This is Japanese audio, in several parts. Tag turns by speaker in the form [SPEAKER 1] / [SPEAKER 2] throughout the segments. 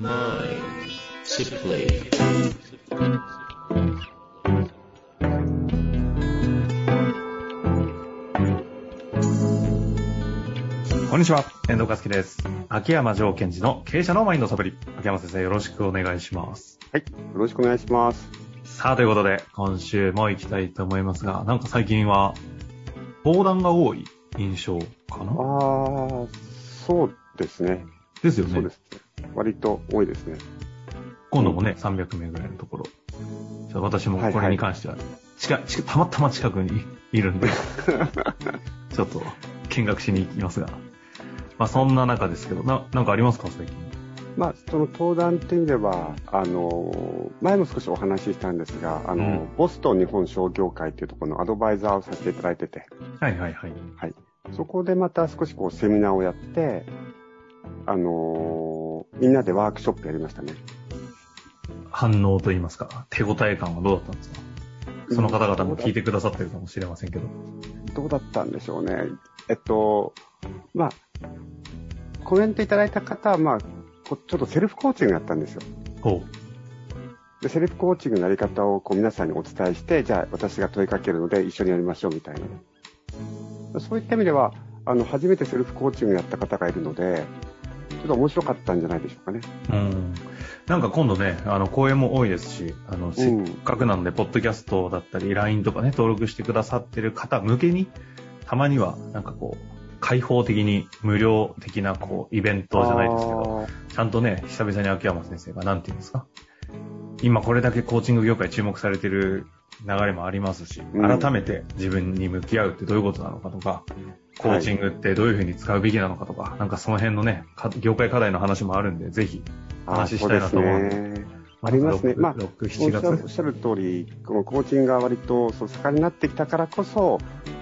[SPEAKER 1] こんにちは、遠藤和樹です。秋山城賢治の経営者のマインドサプリ。秋山先生、よろしくお願いします。
[SPEAKER 2] はい。よろしくお願いします。
[SPEAKER 1] さあ、ということで、今週も行きたいと思いますが、なんか最近は、登壇が多い印象か
[SPEAKER 2] あ
[SPEAKER 1] な
[SPEAKER 2] ー、そうですね。
[SPEAKER 1] ですよね
[SPEAKER 2] そうで。すね。割と多いですね。
[SPEAKER 1] 今度もね、300名ぐらいのところ。ちょ私もこれに関しては、近い近いたまたま近くに いるんで、ちょっと見学しに行きますが。まあそんな中ですけど、な、なんかありますか最近？
[SPEAKER 2] まあ、その登壇っていう意味では、あの、前も少しお話ししたんですが、あの、
[SPEAKER 1] うん
[SPEAKER 2] ボストン日本商業会っていうところのアドバイザーをさせていただいてて、
[SPEAKER 1] はいはいはい。
[SPEAKER 2] はい。そこでまた少しこうセミナーをやって、あのみんなでワークショップやりましたね。
[SPEAKER 1] 反応といいますか、手応え感はどうだったんですか？その方々も聞いてくださってるかもしれませんけど。
[SPEAKER 2] どうだったんでしょうね。えっと、まあ、コメントいただいた方は、まあ、こちょっとセルフコーチングやったんですよ。
[SPEAKER 1] ほ
[SPEAKER 2] で、セルフコーチングのやり方をこう皆さんにお伝えして、じゃあ私が問いかけるので一緒にやりましょうみたいな。そういった意味では、あの、初めてセルフコーチングやった方がいるので、ちょっと面白かったんじゃないでしょうかね。
[SPEAKER 1] う。うん。なんか今度ね、あの、講演も多いですし、あの、せっかくなので、ポッドキャストだったり、LINE とかね、登録してくださってる方向けに、たまには、なんかこう、開放的に無料的な、こう、イベントじゃないですけど、ちゃんとね、久々に秋山先生が、なんて言うんですか？今これだけコーチング業界注目されてる流れもありますし、
[SPEAKER 2] うん
[SPEAKER 1] 改めて自分に向き合うってどういうことなのかとか、コーチングってどういうふうに使うべきなのかとか、なんかその辺のね、か業界課題の話もあるんで、ぜひ話したいなと思うんで。
[SPEAKER 2] すね。ありますね。まあ、
[SPEAKER 1] 6、
[SPEAKER 2] おっ
[SPEAKER 1] 7
[SPEAKER 2] しゃるおっ
[SPEAKER 1] 月。
[SPEAKER 2] しゃる通り、このコーチングが割とそう盛んになってきたからこそ、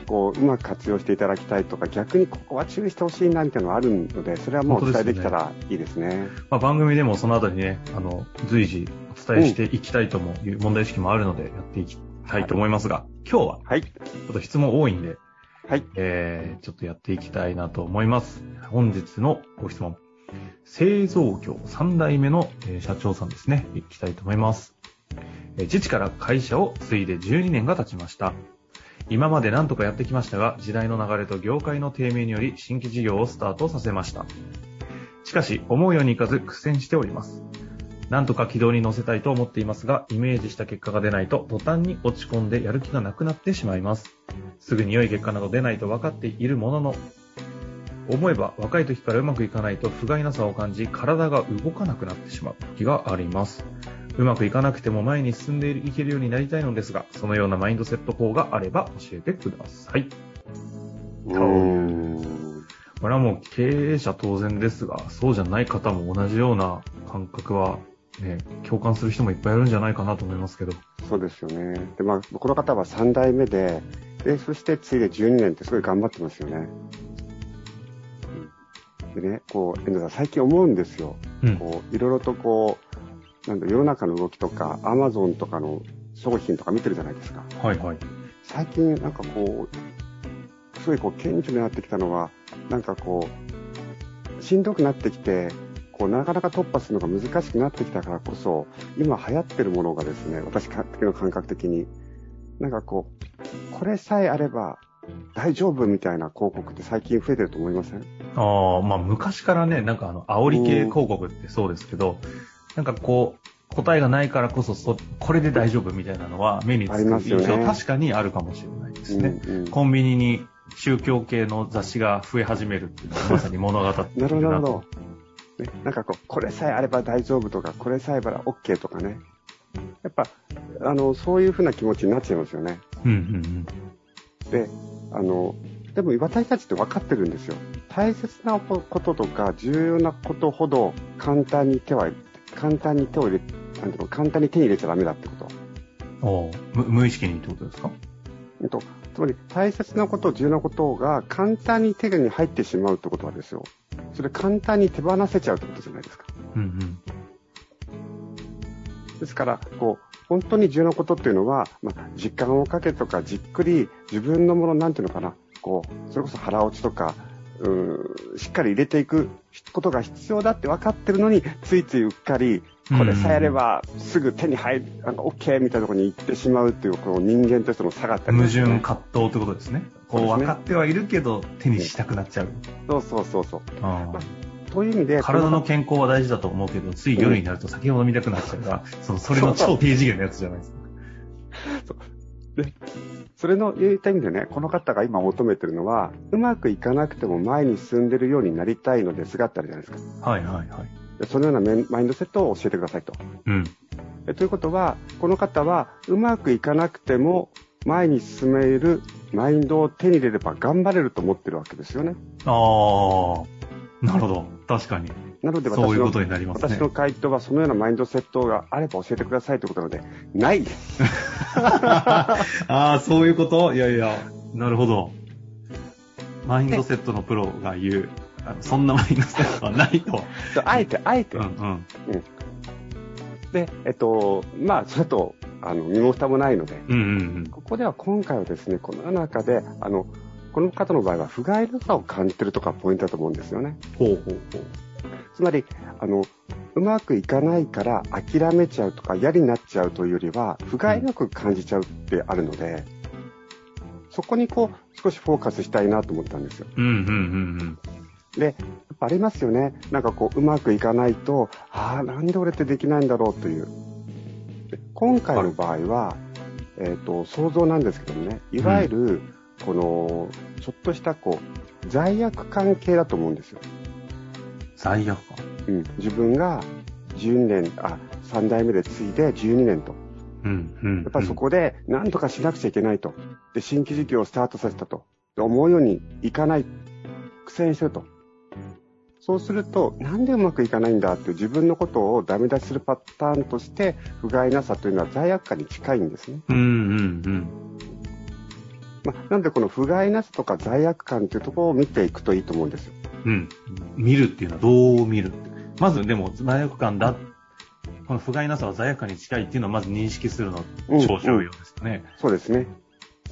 [SPEAKER 2] こう、うまく活用していただきたいとか、逆にここは注意してほしいなみたいなのがあるので、それはもうお伝えできたらいいですね。
[SPEAKER 1] まあ、番組でもそのあたりね、あの、随時お伝えしていきたいともいう問題意識もあるので、やっていきたいと思いますが、今日は
[SPEAKER 2] はい。
[SPEAKER 1] ちょっと質問多いんで、
[SPEAKER 2] はい。
[SPEAKER 1] えー、ちょっとやっていきたいなと思います。本日のご質問。製造業3代目の、えー社長さんですね。いきたいと思います。えー父から会社を継いで12年が経ちました。今まで何とかやってきましたが、時代の流れと業界の低迷により新規事業をスタートさせました。しかし、思うようにいかず苦戦しております。なんとか軌道に乗せたいと思っていますが、イメージした結果が出ないと途端に落ち込んでやる気がなくなってしまいます。すぐに良い結果など出ないと分かっているものの、思えば若い時からうまくいかないと不甲斐なさを感じ、体が動かなくなってしまう時があります。うまくいかなくても前に進んでいけるようになりたいのですが、そのようなマインドセット法があれば教えてください。これはもう経営者当然ですが、そうじゃない方も同じような感覚は、ね、共感する人もいっぱいいるんじゃないかなと思いますけど。
[SPEAKER 2] そうですよね。で、まあ、この方は3代目で、で、そして次いで12年ってすごい頑張ってますよね。うんでね、こう、遠藤さん、最近思うんですよ。
[SPEAKER 1] うん。
[SPEAKER 2] こう、いろいろとこう、なんだ、世の中の動きとか、アマゾンとかの商品とか見てるじゃないですか。
[SPEAKER 1] はいはい。
[SPEAKER 2] 最近、なんかこう、すごいこう、顕著になってきたのは、なんかこう、しんどくなってきて、こう、なかなか突破するのが難しくなってきたからこそ、今流行ってるものがですね、私の感覚的に、なんかこう、これさえあれば大丈夫みたいな広告って最近増えてると思いません？
[SPEAKER 1] ああ、まあ昔からね、なんかあの、煽り系広告ってそうですけど、なんかこう、答えがないからこそそ、これで大丈夫みたいなのは目につく印象、確かにあるかもしれないですね。
[SPEAKER 2] うんうん
[SPEAKER 1] コンビニに宗教系の雑誌が増え始めるっていうのはまさに物語ってい
[SPEAKER 2] なるな
[SPEAKER 1] と
[SPEAKER 2] ほ。ど。ね、なんかこう、これさえあれば大丈夫とか、これさえあれば OK とかね。やっぱ、あの、そういうふうな気持ちになっちゃいますよね。
[SPEAKER 1] うんうん
[SPEAKER 2] で、あの、でも私たちって分かってるんですよ。大切なこととか重要なことほど簡単に手は、簡単に手を入れ、なんていうの、簡単に手に入れちゃダメだってこと。
[SPEAKER 1] うん。おう無無意識にってことですか？
[SPEAKER 2] えっと、つまり大切なこと、重要なことが簡単に手に入ってしまうってことはですよ。それ簡単に手放せちゃうってことじゃないですか。
[SPEAKER 1] うんうん。
[SPEAKER 2] ですから、こう、本当に重要なことっていうのは、まあ、時間をかけとかじっくり自分のもの、なんていうのかな、こう、それこそ腹落ちとか、うん、しっかり入れていくことが必要だって分かってるのに、ついついうっかり、これさえあればすぐ手に入る、あの、OK みたいなところに行ってしまうっていう、この人間としての差があったり、
[SPEAKER 1] 矛盾、葛藤ってことですね。こう分かってはいるけど、手にしたくなっちゃう。
[SPEAKER 2] そうそうそうそう。
[SPEAKER 1] あー
[SPEAKER 2] という意味で、
[SPEAKER 1] 体の健康は大事だと思うけど、つい夜になると酒を飲みたくなっちゃうから、そのそれの超低次元のやつじゃないですか。
[SPEAKER 2] それの言った意味でね、この方が今求めてるのは、うまくいかなくても前に進んでるようになりたいのですがってあるじゃないですか。
[SPEAKER 1] はいはいはい。
[SPEAKER 2] でそのようなメンマインドセットを教えてくださいと。
[SPEAKER 1] うん。
[SPEAKER 2] えということは、この方はうまくいかなくても前に進めるマインドを手に入れれば頑張れると思ってるわけですよね。
[SPEAKER 1] ああ、なるほど。確かに。
[SPEAKER 2] なので私の
[SPEAKER 1] そういうことになりますね
[SPEAKER 2] 私。の回答はそのようなマインドセットがあれば教えてくださいということなので、ないです。
[SPEAKER 1] ああ、そういうこと？いやいや、なるほど。マインドセットのプロが言う、そんなマインドセットはないと。
[SPEAKER 2] あえて、あえて
[SPEAKER 1] うん。うん。
[SPEAKER 2] で、えっと、まあ、それと、あの、身も蓋もないので、
[SPEAKER 1] うんうん
[SPEAKER 2] ここでは今回はですね、この中で、あの、この方の場合は、不甲斐なさを感じてるとかポイントだと思うんですよね。
[SPEAKER 1] うん。ほうほうほう。
[SPEAKER 2] つまり、あの、うまくいかないから諦めちゃうとか嫌になっちゃうというよりは、不甲斐なく感じちゃうってあるので、そこにこう、少しフォーカスしたいなと思ったんですよ。
[SPEAKER 1] うんうんうん
[SPEAKER 2] で、やっぱありますよね。なんかこう、うまくいかないと、ああ、なんで俺ってできないんだろうという。で今回の場合は、えっ、と、想像なんですけどもね、いわゆる、この、ちょっとしたこう、罪悪関係だと思うんですよ。
[SPEAKER 1] 罪悪感？
[SPEAKER 2] うん。自分が12年、あ、3代目で継いで12年と。
[SPEAKER 1] うんうん。
[SPEAKER 2] やっぱりそこで何とかしなくちゃいけないと。で、新規事業をスタートさせたと。で思うようにいかない、苦戦してると。そうすると、なんでうまくいかないんだって自分のことをダメ出しするパターンとして、不甲斐なさというのは罪悪感に近いんですね。
[SPEAKER 1] うんうんうん。
[SPEAKER 2] まあ、なのでこの不甲斐なさとか罪悪感というところを見ていくといいと思うんですよ。
[SPEAKER 1] うん。見るっていうのはどう見るまずでも罪悪感だ。この不甲斐なさは罪悪感に近いっていうのをまず認識するの
[SPEAKER 2] うん
[SPEAKER 1] 超重要ですよね。
[SPEAKER 2] そうですね。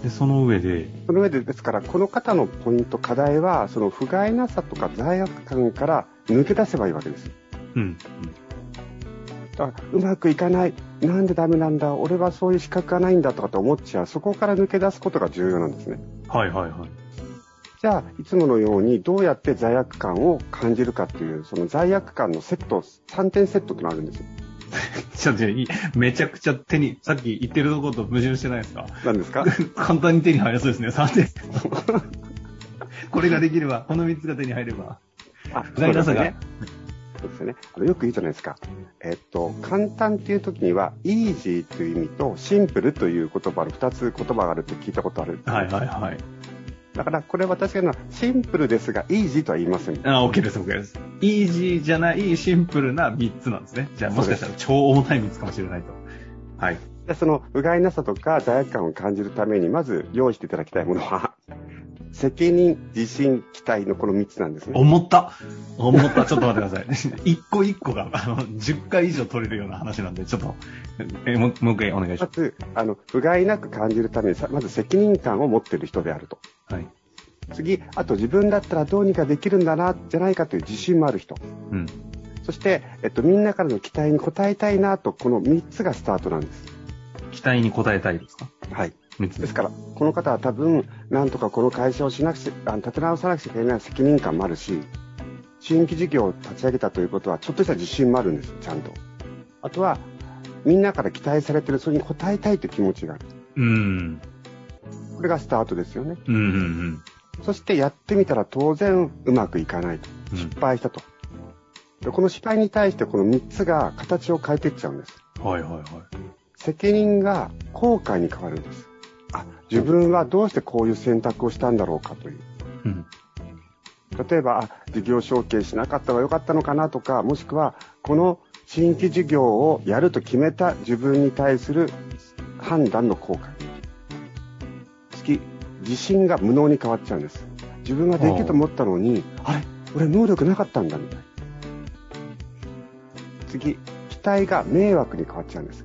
[SPEAKER 1] で、その上で、
[SPEAKER 2] その上で、ですから、この方のポイント、課題は、その不甲斐なさとか罪悪感から抜け出せばいいわけですよ。
[SPEAKER 1] うん。
[SPEAKER 2] だからうまくいかない。なんでダメなんだ。俺はそういう資格がないんだとかって思っちゃう。そこから抜け出すことが重要なんですね。
[SPEAKER 1] はいはいはい。
[SPEAKER 2] じゃあ、いつものようにどうやって罪悪感を感じるかっていう、その罪悪感のセット、3点セットってのがあるんですよ。
[SPEAKER 1] ちょっとめちゃくちゃ手に、さっき言ってるところと矛盾してないですか？
[SPEAKER 2] 何ですか？
[SPEAKER 1] 簡単に手に入りそうですね、3点。これができれば、この3つが手に入れば。
[SPEAKER 2] あ、
[SPEAKER 1] 不甲斐なさが。
[SPEAKER 2] そうですね。そうですよね。あのよく言うじゃないですか。えっと、簡単っていう時には、イージーという意味と、シンプルという言葉の2つ言葉があるって聞いたことある。
[SPEAKER 1] はいはいはい。
[SPEAKER 2] だから、これ私が言うのは、シンプルですが、イージーとは言いません。
[SPEAKER 1] あ、OK です、OK です。イージーじゃないシンプルな3つなんですね。じゃあもしかしたら超重たい3つかもしれないと。はい。
[SPEAKER 2] でその不甲斐なさとか罪悪感を感じるために、まず用意していただきたいものは、責任、自信、期待のこの3つなんですね。
[SPEAKER 1] 思った思った。ちょっと待ってください。一個一個が、あの、10回以上取れるような話なんで、ちょっと、えもうもう一回お願いしま
[SPEAKER 2] まず、あの、不甲斐なく感じるためにさ、まず責任感を持っている人であると。
[SPEAKER 1] す。はい。
[SPEAKER 2] 次、あと自分だったらどうにかできるんだな、じゃないかという自信もある人。
[SPEAKER 1] うん。
[SPEAKER 2] そして、えっと、みんなからの期待に応えたいなと、この3つがスタートなんです。
[SPEAKER 1] 期待に応えたいですか？
[SPEAKER 2] はい。
[SPEAKER 1] ?3 つ
[SPEAKER 2] ですから、この方は多分、なんとかこの会社をしなくちゃ、立て直さなくちゃいけない責任感もあるし、新規事業を立ち上げたということは、ちょっとした自信もあるんです、ちゃんと。あとは、みんなから期待されてる、それに応えたいという気持ちがある。
[SPEAKER 1] うん。
[SPEAKER 2] これがスタートですよね。
[SPEAKER 1] うんうんうん。
[SPEAKER 2] そしてやってみたら当然うまくいかないと。
[SPEAKER 1] うん
[SPEAKER 2] 失敗したと。でこの失敗に対してこの3つが形を変えていっちゃうんです。
[SPEAKER 1] はいはいはい。
[SPEAKER 2] 責任が後悔に変わるんです。あ、自分はどうしてこういう選択をしたんだろうかという。
[SPEAKER 1] うん。
[SPEAKER 2] 例えば、あ、事業承継しなかった方が良かったのかなとか、もしくは、この新規事業をやると決めた自分に対する判断の後悔。次、自信が無能に変わっちゃうんです。自分ができると思ったのに、あれ？俺能力なかったんだみたいな。次、期待が迷惑に変わっちゃうんです。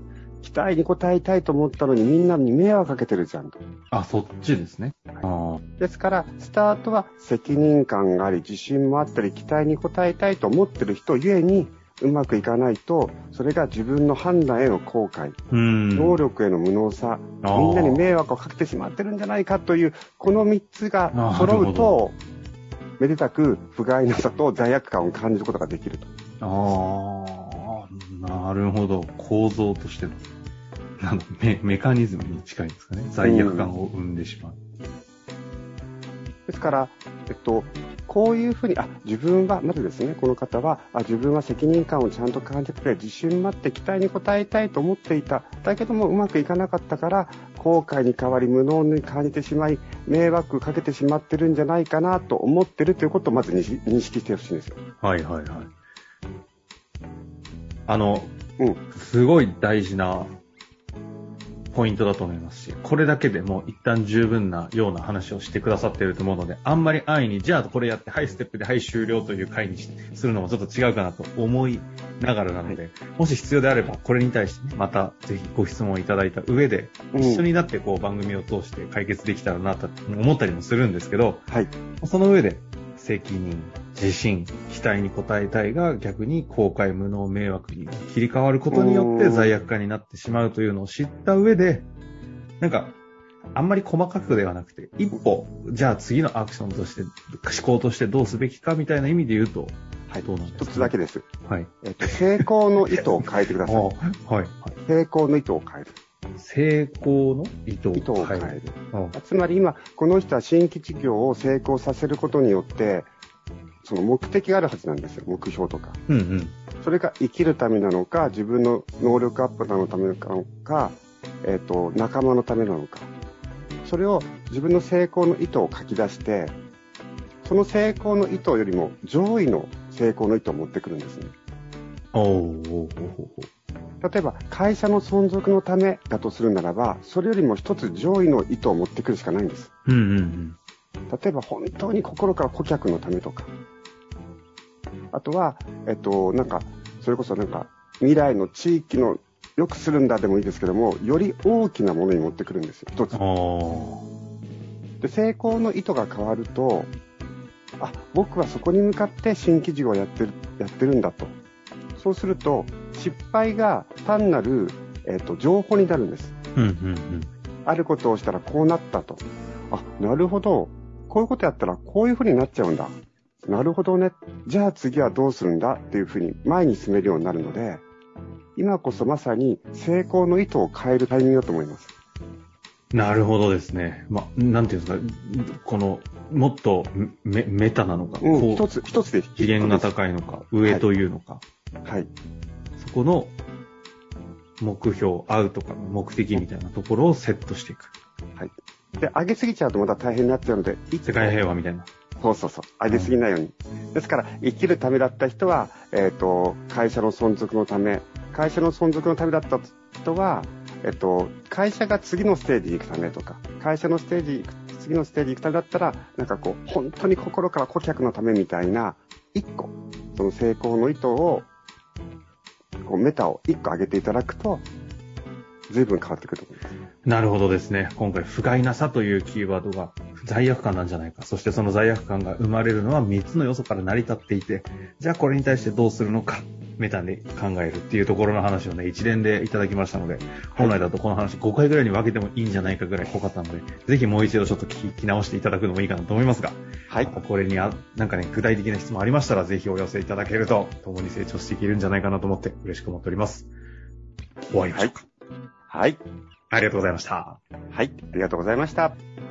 [SPEAKER 2] 期待に応えたいと思ったのにみんなに迷惑かけてるじゃんと。
[SPEAKER 1] あ、そっちですね。ああ。
[SPEAKER 2] ですから、スタートは責任感があり、自信もあったり、期待に応えたいと思ってる人ゆえに、うまくいかないと、それが自分の判断への後悔、
[SPEAKER 1] うん。
[SPEAKER 2] 能力への無能さ、みんなに迷惑をかけてしまってるんじゃないかという、この3つが揃うと、めでたく不甲斐なさと罪悪感を感じることができると。
[SPEAKER 1] ああ、なるほど。構造としての、なんだメメカニズムに近いんですかね。罪悪感を生んでしまう。
[SPEAKER 2] ですから、えっと、こういうふうに、あ、自分は、まずですね、この方は、あ、自分は責任感をちゃんと感じてくれ、自信持って期待に応えたいと思っていた。だけども、うまくいかなかったから、後悔に変わり、無能に感じてしまい、迷惑かけてしまってるんじゃないかなと思ってるということをまず認識認識してほしいんですよ。
[SPEAKER 1] はいはいはい。あの、
[SPEAKER 2] うん。
[SPEAKER 1] すごい大事なポイントだと思いますし、これだけでも一旦十分なような話をしてくださっていると思うので、あんまり安易に、じゃあこれやって、はい、ステップで、はい、終了という回にしするのもちょっと違うかなと思いながらなので、もし必要であれば、これに対してね、またぜひご質問いただいた上で、
[SPEAKER 2] うん
[SPEAKER 1] 一緒になってこう番組を通して解決できたらなと思ったりもするんですけど、
[SPEAKER 2] はい。
[SPEAKER 1] その上で、責任、自信、期待に応えたいが逆に後悔、無能、迷惑に切り替わることによって
[SPEAKER 2] うん
[SPEAKER 1] 罪悪感になってしまうというのを知った上で、なんか、あんまり細かくではなくて、一歩、じゃあ次のアクションとして、思考としてどうすべきかみたいな意味で言うと、
[SPEAKER 2] はい。
[SPEAKER 1] どうなんですか？
[SPEAKER 2] 一つだけです。
[SPEAKER 1] はい。
[SPEAKER 2] えっと、成功の意図を変えてくだ
[SPEAKER 1] あ
[SPEAKER 2] さい。
[SPEAKER 1] はい。はい。
[SPEAKER 2] 成功の意図を変える。
[SPEAKER 1] 成功の意図を
[SPEAKER 2] 変え
[SPEAKER 1] る。
[SPEAKER 2] つまり今、この人は新規事業を成功させることによって、その目的があるはずなんですよ。目標とか。
[SPEAKER 1] うんうん。
[SPEAKER 2] それが生きるためなのか、自分の能力アップなのためなのか、えっ、と、仲間のためなのか。それを自分の成功の意図を書き出して、その成功の意図よりも上位の成功の意図を持ってくるんですね。例えば、会社の存続のためだとするならば、それよりも一つ上位の意図を持ってくるしかないんです。
[SPEAKER 1] うんうんうん。
[SPEAKER 2] 例えば本当に心から顧客のためとか、あとは、えっと、なんか、それこそなんか、未来の地域の良くするんだでもいいですけども、より大きなものに持ってくるんですよ、一つで、成功の意図が変わると、あ、僕はそこに向かって新規事業をやってる、やってるんだと。そうすると、失敗が単なる、えっと、情報になるんです。
[SPEAKER 1] うんうんうん。
[SPEAKER 2] あることをしたらこうなったと。あ、なるほど。こういうことやったらこういうふうになっちゃうんだ。なるほどね。じゃあ次はどうするんだっていうふうに前に進めるようになるので、今こそまさに成功の意図を変えるタイミングだと思います。
[SPEAKER 1] なるほどですね。ま、なんていうんですか、この、もっとメメタなのか、
[SPEAKER 2] うん、
[SPEAKER 1] こう、
[SPEAKER 2] 一つ、一つで
[SPEAKER 1] 次元が高いのか、上というのか、
[SPEAKER 2] はい。
[SPEAKER 1] そこの目標、アウトか目的みたいなところをセットしていく。
[SPEAKER 2] で、上げすぎちゃうとまた大変になっちゃうので、
[SPEAKER 1] 世界平和みたいな。
[SPEAKER 2] そうそうそう。上げすぎないように。ですから、生きるためだった人は、えっ、と、会社の存続のため、会社の存続のためだった人は、えっ、と、会社が次のステージに行くためとか、会社のステージ行く、次のステージ行くためだったら、なんかこう、本当に心から顧客のためみたいな、一個、その成功の意図を、こう、メタを一個上げていただくと、随分変わってくると思います。
[SPEAKER 1] なるほどですね。今回、不甲斐なさというキーワードが罪悪感なんじゃないか。そしてその罪悪感が生まれるのは3つの要素から成り立っていて、じゃあこれに対してどうするのか、メタで考えるっていうところの話をね、一連でいただきましたので、本来だとこの話5回ぐらいに分けてもいいんじゃないかぐらい濃かったので、ぜひもう一度ちょっと聞き直していただくのもいいかなと思いますが、
[SPEAKER 2] はい
[SPEAKER 1] ま。たこれにあ、なんかね、具体的な質問ありましたら、ぜひお寄せいただけると、共に成長していけるんじゃないかなと思って嬉しく思っております。終わりましょうか。
[SPEAKER 2] はい。
[SPEAKER 1] ありがとうございました。
[SPEAKER 2] はい。ありがとうございました。